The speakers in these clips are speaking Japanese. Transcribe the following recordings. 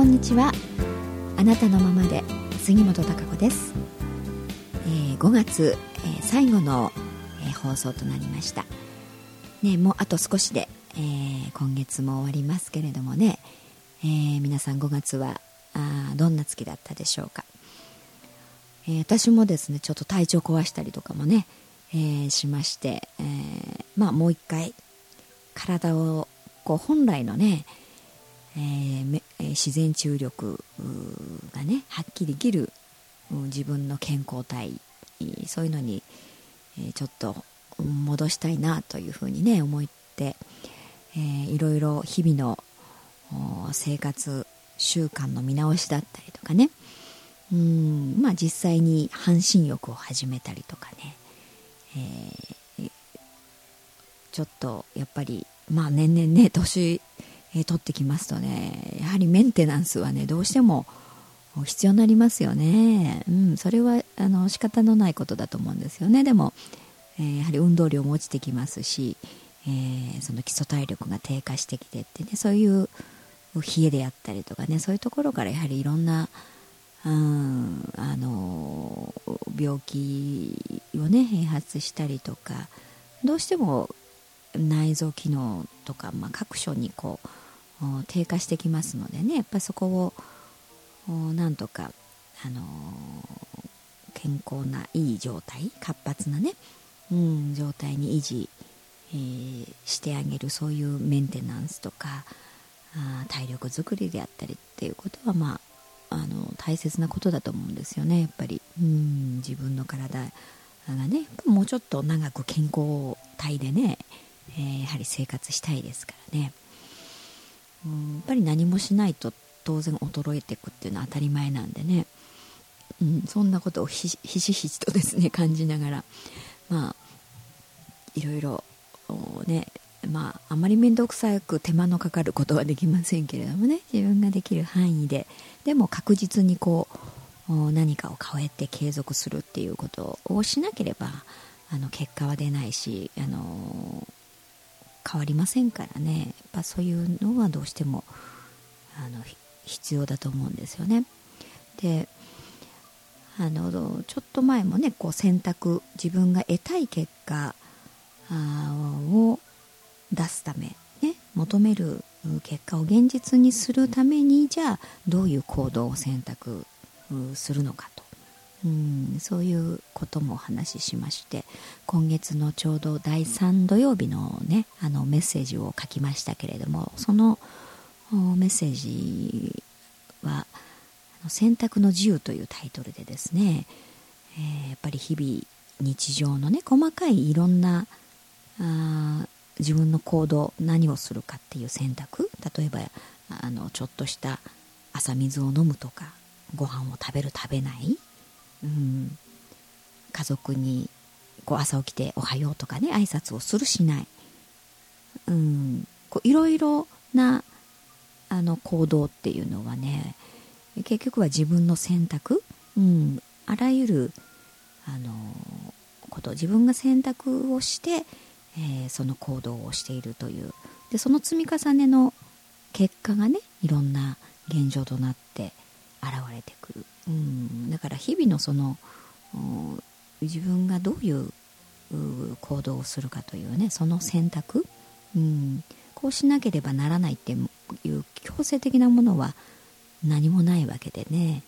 こんにちは。あなたのままで杉本孝子です、えー、5月、えー、最後の、えー、放送となりました。ねもうあと少しで、えー、今月も終わりますけれどもね、えー、皆さん5月はあどんな月だったでしょうか、えー、私もですねちょっと体調壊したりとかもね、えー、しまして、えー、まあもう一回体をこう本来のね、えー、自然治癒力がね発揮できる自分の健康体そういうのに、ちょっと戻したいなというふうにね思って、えー、いろいろ日々の生活習慣の見直しだったりとかねうんまあ実際に半身浴を始めたりとかね、えー、ちょっとやっぱりまあ年々ね年、えー、取ってきますとねやはりメンテナンスはねどうしても必要になりますよね、うん、それはあの仕方のないことだと思うんですよね。でも、えー、やはり運動量も落ちてきますし、えー、その基礎体力が低下してきてってねそういう冷えであったりとかねそういうところからやはりいろんな、うん、あの病気をね併発したりとかどうしても内臓機能とか、まあ、各所にこう低下してきますのでねやっぱりそこをなんとか、あの健康ないい状態活発なね、うん、状態に維持、えー、してあげるそういうメンテナンスとかあ体力づくりであったりっていうことはまああの大切なことだと思うんですよねやっぱり。うん自分の体がねもうちょっと長く健康体でねえー、やはり生活したいですからね。うんやっぱり何もしないと当然衰えていくっていうのは当たり前なんでね、うん、そんなことをひしひしとですね感じながら。まあいろいろねまああまり面倒くさく手間のかかることはできませんけれどもね自分ができる範囲で。でも確実にこう何かを変えて継続するっていうことをしなければあの結果は出ないしあの変わりませんからねやっぱそういうのはどうしてもあの必要だと思うんですよね。であのちょっと前もねこう選択自分が得たい結果を出すため、ね、求める結果を現実にするためにじゃあどういう行動を選択するのかうんそういうこともお話ししまして今月のちょうど第3土曜日のねあのメッセージを書きましたけれどもそのメッセージは「選択の自由」というタイトルでですね、えー、やっぱり日々日常のね細かいいろんなあ自分の行動何をするかっていう選択例えばあのちょっとした朝水を飲むとかご飯を食べる食べないうん、家族にこう朝起きて「おはよう」とかね挨拶をするしない、うん、こういろいろなあの行動っていうのはね結局は自分の選択、うん、あらゆるあのこと自分が選択をして、えー、その行動をしているという。でその積み重ねの結果がねいろんな現状となって現れてくる。うん、だから日々のその自分がどういう行動をするかというねその選択、うん、こうしなければならないっていう強制的なものは何もないわけでね、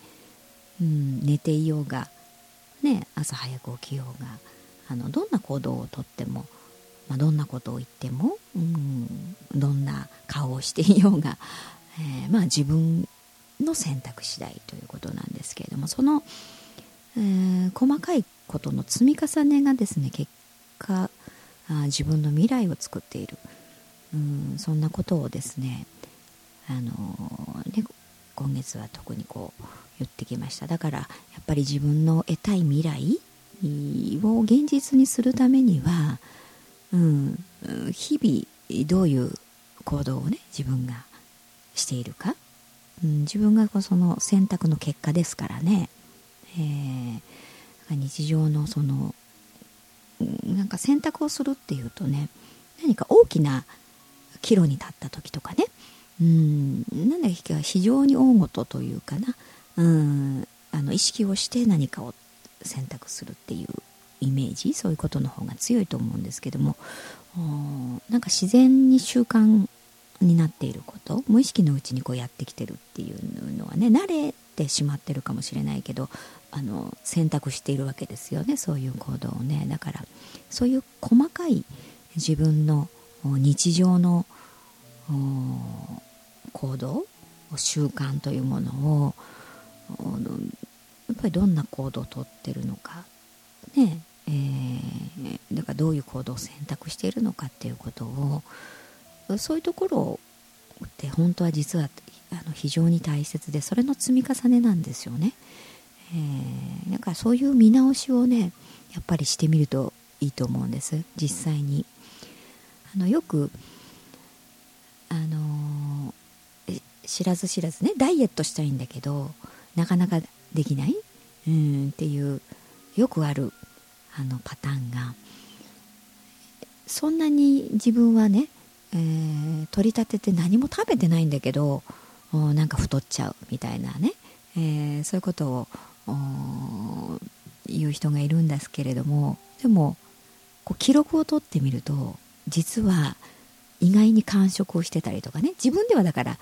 うん、寝ていようが、ね、朝早く起きようがあのどんな行動をとっても、まあ、どんなことを言っても、うん、どんな顔をしていようが、えー、まあ自分の選択次第ということなんですけれどもその、えー、細かいことの積み重ねがですね結果あ自分の未来を作っている。うんそんなことをですねあのー、ね今月は特にこう言ってきました。だからやっぱり自分の得たい未来を現実にするためには、うん、日々どういう行動をね自分がしているか。うん、自分がその選択の結果ですからね、えー、日常のそのなんか選択をするっていうとね何か大きな岐路に立った時とかね、うんなんだか非常に大事というかな。うんあの意識をして何かを選択するっていうイメージ？そういうことの方が強いと思うんですけども。なんか自然に習慣になっていること無意識のうちにこうやってきてるっていうのはね慣れてしまってるかもしれないけどあの選択しているわけですよねそういう行動をね。だからそういう細かい自分の日常の行動習慣というものをやっぱりどんな行動をとってるのかねえー、だからどういう行動を選択しているのかっていうことをそういうところって本当は実はあの非常に大切でそれの積み重ねなんですよね。えー、だかそういう見直しをねやっぱりしてみるといいと思うんです実際に。あのよくあのー、知らず知らずねダイエットしたいんだけどなかなかできない？うんっていうよくあるあのパターンがそんなに自分はね、えー、取り立てて何も食べてないんだけどなんか太っちゃうみたいなね、えー、そういうことを言う人がいるんですけれどもでもこう記録を取ってみると実は意外に完食をしてたりとかね。自分ではだから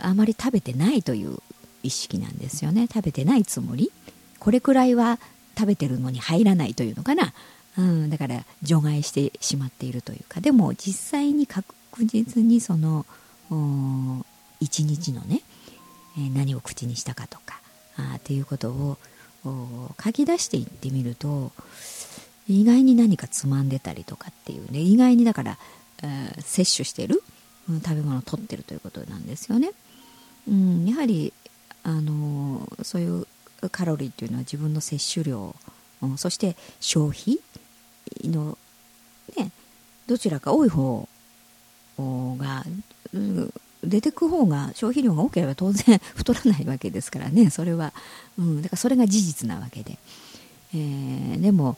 あまり食べてないという意識なんですよね。食べてないつもり。これくらいは食べてるのに入らないというのかな、うん、だから除外してしまっているというかでも実際に確実にその一日のね、何を口にしたかとかあっていうことを書き出していってみると意外に何かつまんでたりとかっていうね意外にだから、えー、摂取してる、うん、食べ物を取ってるということなんですよね。うん、やはりあのー、そういうカロリーっていうのは自分の摂取量、うん、そして消費のねどちらか多い方が、出てく方が消費量が多ければ当然太らないわけですからね。それは、うん、だからそれが事実なわけで、えー、でも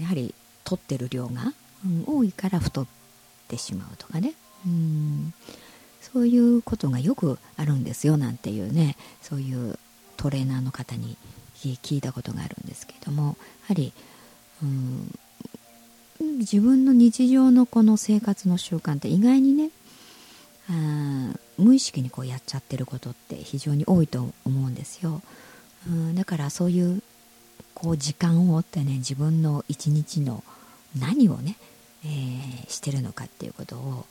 やはり取ってる量が、うん、多いから太ってしまうとかね、うん、そういうことがよくあるんですよなんていうねそういうトレーナーの方に聞いたことがあるんですけどもやはり、うん、自分の日常のこの生活の習慣って意外にねあ無意識にこうやっちゃってることって非常に多いと思うんですよ、うん、だからそういうこう時間を追ってね自分の一日の何をね、えー、してるのかっていうことを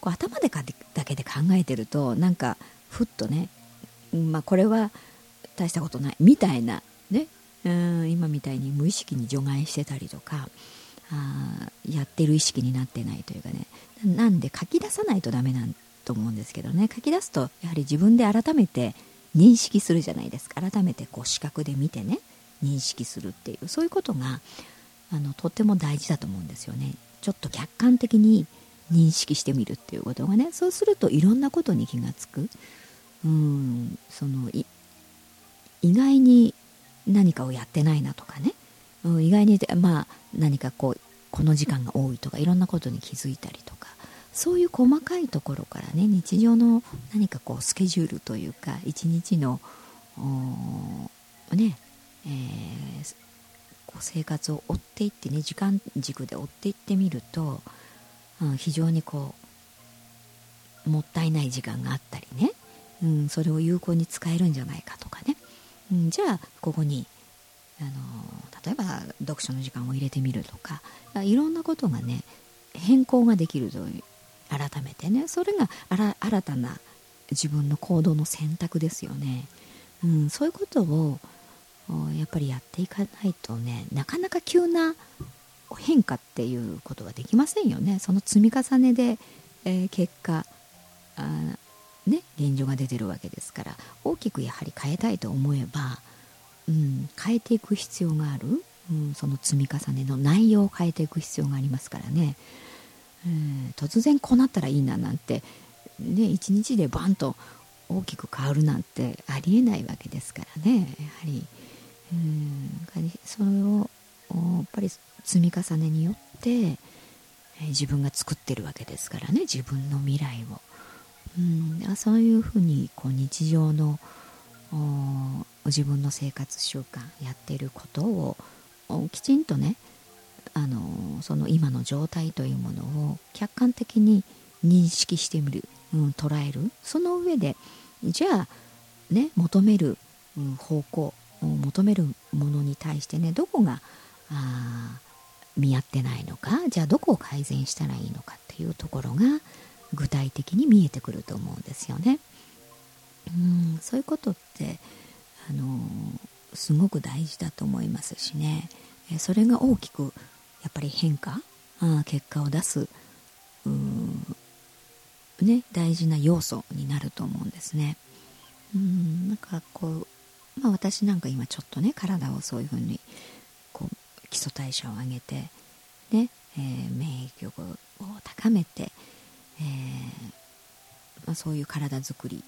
こう頭でかだけで考えてるとなんかふっとね、まあ、これは大したことないみたいなねうん今みたいに無意識に除外してたりとかあやってる意識になってないというかね。なんで書き出さないとダメなんと思うんですけどね。書き出すとやはり自分で改めて認識するじゃないですか。改めてこう視覚で見てね認識するっていうそういうことがあのとっても大事だと思うんですよね。ちょっと客観的に認識してみるっていうことがね。そうするといろんなことに気がつく。うんその意外に何かをやってないなとかね、うん、意外にまあ何かこうこの時間が多いとかいろんなことに気づいたりとか。そういう細かいところからね日常の何かこうスケジュールというか一日のね、えー、こう生活を追っていってね時間軸で追っていってみると、うん、非常にこうもったいない時間があったりね、うん、それを有効に使えるんじゃないかとかね、うん、じゃあここにあの例えば読書の時間を入れてみるとかいろんなことがね変更ができるという改めてねそれが新たな自分の行動の選択ですよね、うん、そういうことをやっぱりやっていかないとねなかなか急な変化っていうことはできませんよね。その積み重ねで、えー、結果あね現状が出てるわけですから大きくやはり変えたいと思えば、うん、変えていく必要がある、うん、その積み重ねの内容を変えていく必要がありますからね。突然こうなったらいいななんて、ね、一日でバンと大きく変わるなんてありえないわけですからね。やはりうんそれをやっぱり積み重ねによって自分が作ってるわけですからね。自分の未来を。うん。そういうふうにこう日常の自分の生活習慣やっていることをきちんとねあのその今の状態というものを客観的に認識してみる、うん、捉える。その上でじゃあね求める、方向求めるものに対してねどこが見合ってないのかじゃあどこを改善したらいいのかっていうところが具体的に見えてくると思うんですよね。うんそういうことってあのすごく大事だと思いますしねそれが大きくやっぱり変化あ結果を出すね、大事な要素になると思うんですね。うんなんかこう、まあ、私なんか今ちょっとね体をそういうふうにこう基礎代謝を上げて、ねえー、免疫力を高めて、えー、まあ、そういう体づくり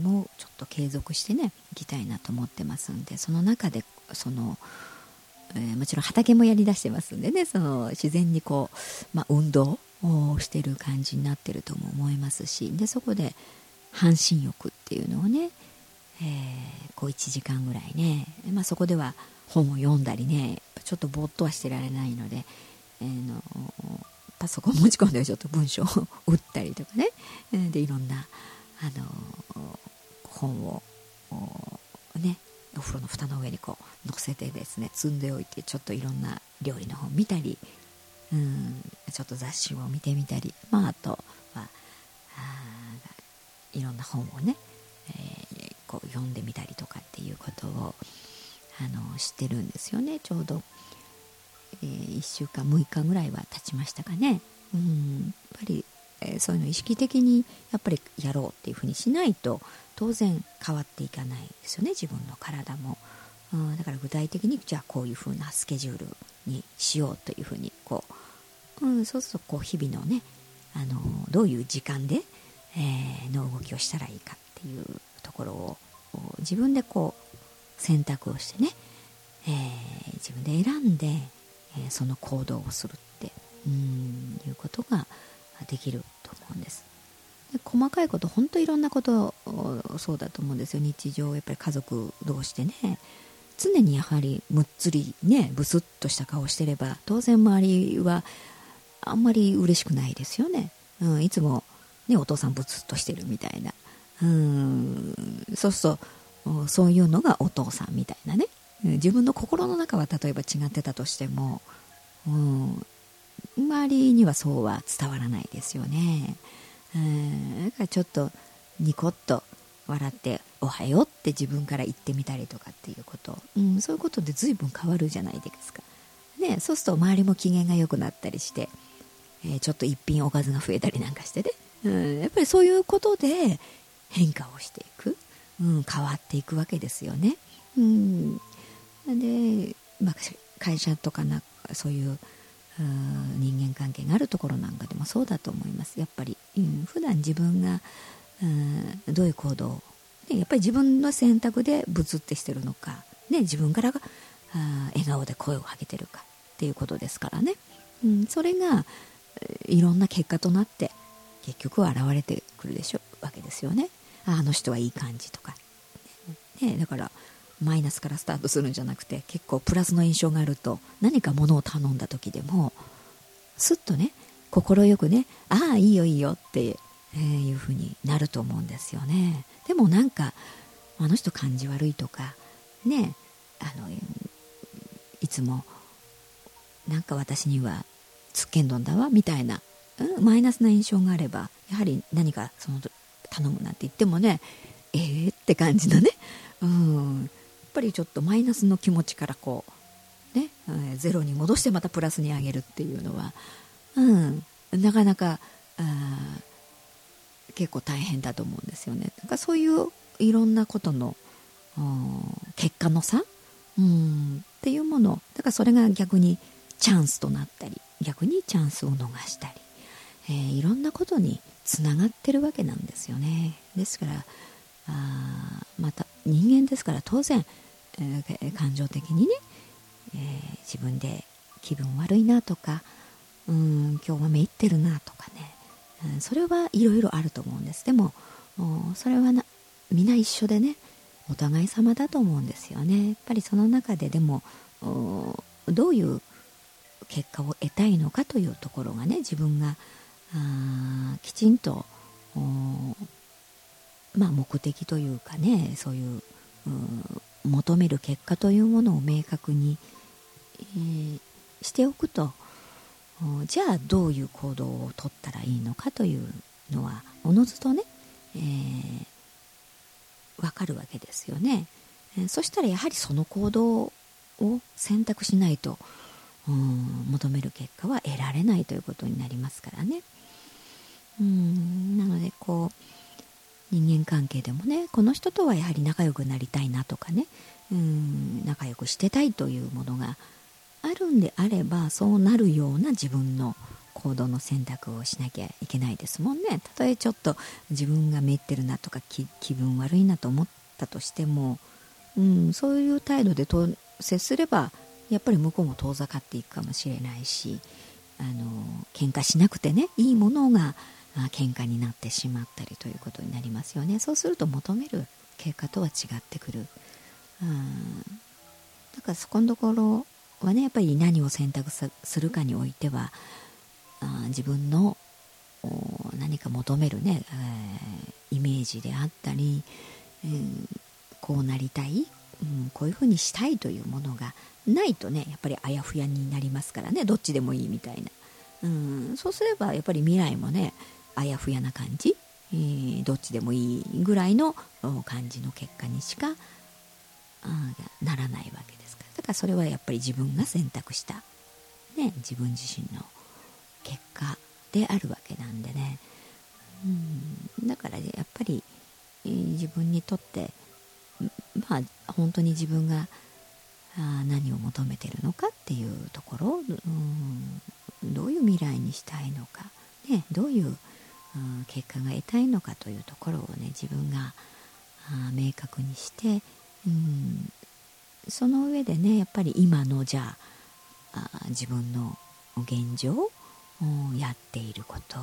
もちょっと継続してねいきたいなと思ってますんでその中でその、えー、もちろん畑もやりだしてますんでねその自然にこう、まあ、運動をしてる感じになってるとも思いますしでそこで半身浴っていうのをね、えー、こう1時間ぐらいね、まあ、そこでは本を読んだりねちょっとぼーっとはしてられないので、えー、のパソコン持ち込んでちょっと文章を 打ったりとかね。でいろんなあの本をねお風呂の蓋の上にこう乗せてですね積んでおいてちょっといろんな料理の本見たりうんちょっと雑誌を見てみたり、まあ、あとはあいろんな本をね、えー、こう読んでみたりとかっていうことをあの知ってるんですよね。ちょうど、えー、1週間6日ぐらいは経ちましたかね。うん。やっぱり、えー、そういうのを意識的にやっぱりやろうっていうふうにしないと当然変わっていかないですよね。自分の体も。うん、だから具体的にじゃあこういうふうなスケジュールにしようというふうにこう。うん、そうするとこう日々のねあのどういう時間で、え、の動きをしたらいいかっていうところを自分でこう選択をしてね、えー、自分で選んで、えー、その行動をするってうんいうことができると思うんですで細かいこと本当いろんなことそうだと思うんですよ日常やっぱり家族同士でね常にやはりむっつりねブスッとした顔してれば当然周りはあんまり嬉しくないですよね。うん、いつも、ね、お父さんブツッとしてるみたいな。うん、そうすると、そういうのがお父さんみたいなね。自分の心の中は例えば違ってたとしても、うん、周りにはそうは伝わらないですよね。うん、だからちょっとニコッと笑って「おはよう」って自分から言ってみたりとかっていうこと、うん、そういうことで随分変わるじゃないですか。ね、そうすると周りも機嫌が良くなったりしてえー、ちょっと一品おかずが増えたりなんかしてね、うん、やっぱりそういうことで変化をしていく、うん、変わっていくわけですよね。うん、で、まあ、会社とかなそういう人間関係があるところなんかでもそうだと思います。やっぱり、うん、普段自分が、どういう行動でやっぱり自分の選択でブツってしてるのか、ね、自分からが笑顔で声をかけてるかっていうことですからね、うん、それがいろんな結果となって結局は現れてくるでしょわけですよね。あの人はいい感じとか、ね、だからマイナスからスタートするんじゃなくて結構プラスの印象があると何か物を頼んだ時でもすっとね快くねああいいよいいよって、え、いうふうになると思うんですよね。でもなんかあの人感じ悪いとかねあのいつもなんか私にはつっけんどんだわみたいな、うん、マイナスな印象があればやはり何かその頼むなんて言ってもねえーって感じのね、うん、ぱりちょっとマイナスの気持ちからこうね、えー、ゼロに戻してまたプラスに上げるっていうのは、うん、なかなかあ結構大変だと思うんですよね。だからそういういろんなことの結果の差、うん、っていうものだからそれが逆にチャンスとなったり逆にチャンスを逃したり、えー、いろんなことにつながってるわけなんですよねですからあまた人間ですから当然、えー、感情的にね、えー、自分で気分悪いなとかうん今日はめいってるなとかねうん、それはいろいろあると思うんです。でもそれはな皆一緒でねお互い様だと思うんですよね。やっぱりその中ででもどういう結果を得たいのかというところがね自分があきちんとまあ目的というかねそういう求める結果というものを明確に、えー、しておくとじゃあどういう行動をとったらいいのかというのはおのずとね、えー、分かるわけですよね、えー、そしたらやはりその行動を選択しないと求める結果は得られないということになりますからね。うんなのでこう人間関係でもねこの人とはやはり仲良くなりたいなとかねうん仲良くしてたいというものがあるんであればそうなるような自分の行動の選択をしなきゃいけないですもんね。たとえちょっと自分がめってるなとか気分悪いなと思ったとしても、うん、そういう態度でと接すればやっぱり向こうも遠ざかっていくかもしれないしあの喧嘩しなくてねいいものがあ喧嘩になってしまったりということになりますよね。そうすると求める結果とは違ってくる。うんだからそこのところはねやっぱり何を選択するかにおいてはあ自分の何か求めるね、えー、イメージであったり、えー、こうなりたい、うん、こういうふうにしたいというものがないとねやっぱりあやふやになりますからね。どっちでもいいみたいな、うん、そうすればやっぱり未来もねあやふやな感じ、えー、どっちでもいいぐらいの感じの結果にしかならないわけですから。だからそれはやっぱり自分が選択した、ね、自分自身の結果であるわけなんでね。うんだからやっぱり、えー、自分にとってまあ本当に自分があ何を求めてるのかっていうところうんどういう未来にしたいのか、ね、どういう結果が得たいのかというところをね自分が明確にしてうんその上でねやっぱり今のじゃあ自分の現状やっていること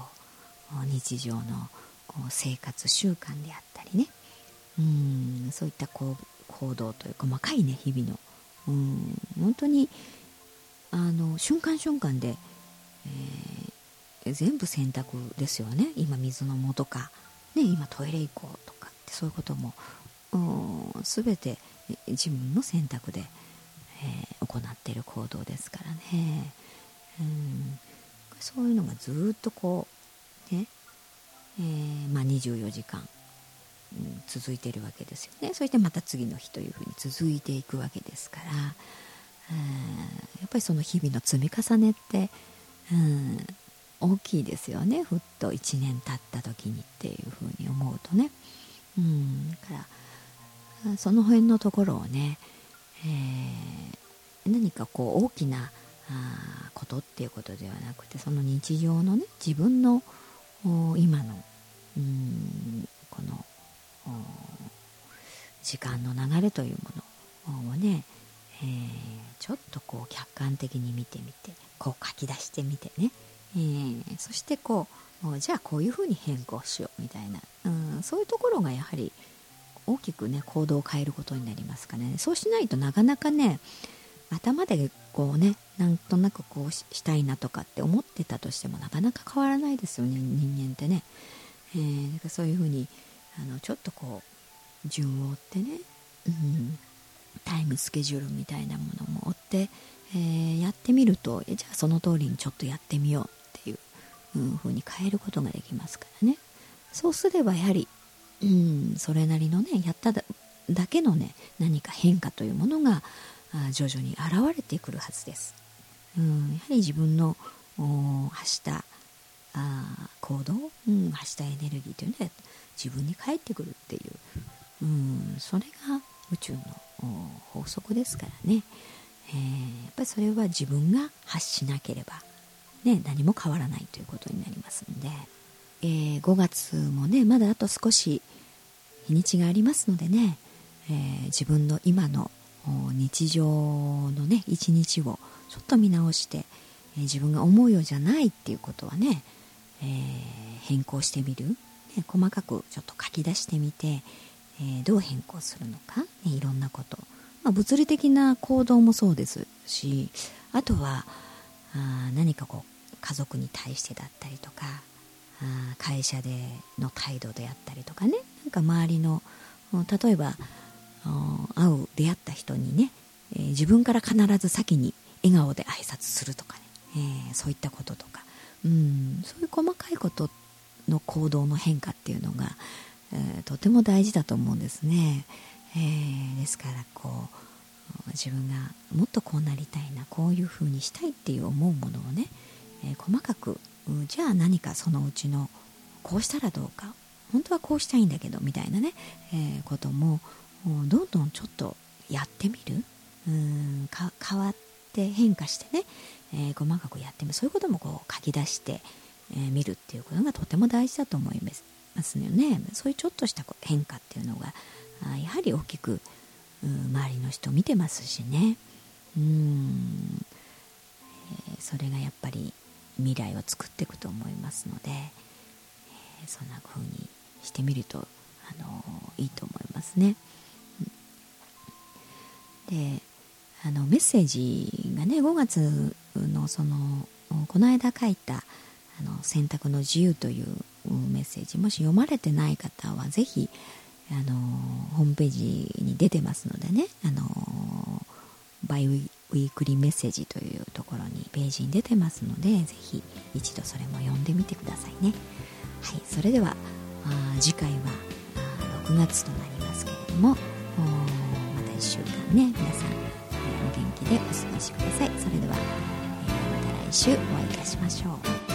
日常の生活習慣であったりねうんそういったこう行動という細かいね日々のうん本当にあの瞬間瞬間で、全部選択ですよね。今水飲もとか、ね、今トイレ行こうとかってそういうことも全て自分の選択で、えー、行っている行動ですからね、うん、そういうのがずっとこうね、えー、まあ、24時間、うん、続いているわけですよね。そしてまた次の日というふうに続いていくわけですから、えー、やっぱりその日々の積み重ねって、うん、大きいですよね。ふっと1年経った時にっていうふうに思うとね。うん。からその辺のところをね、えー、何かこう大きなあことっていうことではなくてその日常のね自分の今のうんこの時間の流れというものをね、えー、ちょっとこう客観的に見てみてこう書き出してみてね。えー、そしてこうじゃあこういうふうに変更しようみたいな、うん、そういうところがやはり大きくね行動を変えることになりますかね。そうしないとなかなかね頭でこうねなんとなくこうしたいなとかって思ってたとしてもなかなか変わらないですよね人間ってね、えー、かそういうふうにあのちょっとこう順を追ってね、うん、タイムスケジュールみたいなものも追って、えー、やってみるとじゃあその通りにちょっとやってみよう。ういう風に変えることができますからね。そうすればやはり、うん、それなりのねやっただけのね何か変化というものが徐々に現れてくるはずです、うん、やはり自分の発したあ行動、うん、発したエネルギーというのは自分に返ってくるっていう、うん、それが宇宙の法則ですからね、えー、やっぱりそれは自分が発しなければね、何も変わらないということになりますので、えー、5月もねまだあと少し日にちがありますのでね、えー、自分の今の日常のね一日をちょっと見直して、えー、自分が思うようじゃないっていうことはね、え、変更してみる、ね、細かくちょっと書き出してみて、え、どう変更するのか、ね、いろんなこと、まあ、物理的な行動もそうですしあとはあ何かこう家族に対してだったりとか会社での態度であったりとかね。なんか周りの例えば会う出会った人にね、え、自分から必ず先に笑顔で挨拶するとかね、えー、そういったこととか。うんそういう細かいことの行動の変化っていうのが、えー、とても大事だと思うんですね、え、ですからこう自分がもっとこうなりたいなこういうふうにしたいっていう思うものをね、え細かくじゃあ何かそのうちのこうしたらどうか。本当はこうしたいんだけどみたいなね、えこともどんどんちょっとやってみる。うん変わって変化してね、えー、細かくやってみる。そういうこともこう書き出してみ、えー、見るっていうことがとても大事だと思いますよね。そういうちょっとした変化っていうのがやはり大きく周りの人見てますしね。うん、えー、それがやっぱり未来を作っていくと思いますので、えー、そんな風にしてみると、あのいいと思いますね。であのメッセージがね5月のそのこの間書いたあの「選択の自由」というメッセージもし読まれてない方はぜひあのホームページに出てますのでねあのバイウウィークリーメッセージというところにページに出てますのでぜひ一度それも読んでみてくださいね。はいそれでは次回は6月となりますけれどもまた1週間ね皆さん、えお元気でお過ごしください。それでは、えまた来週お会いいたしましょう。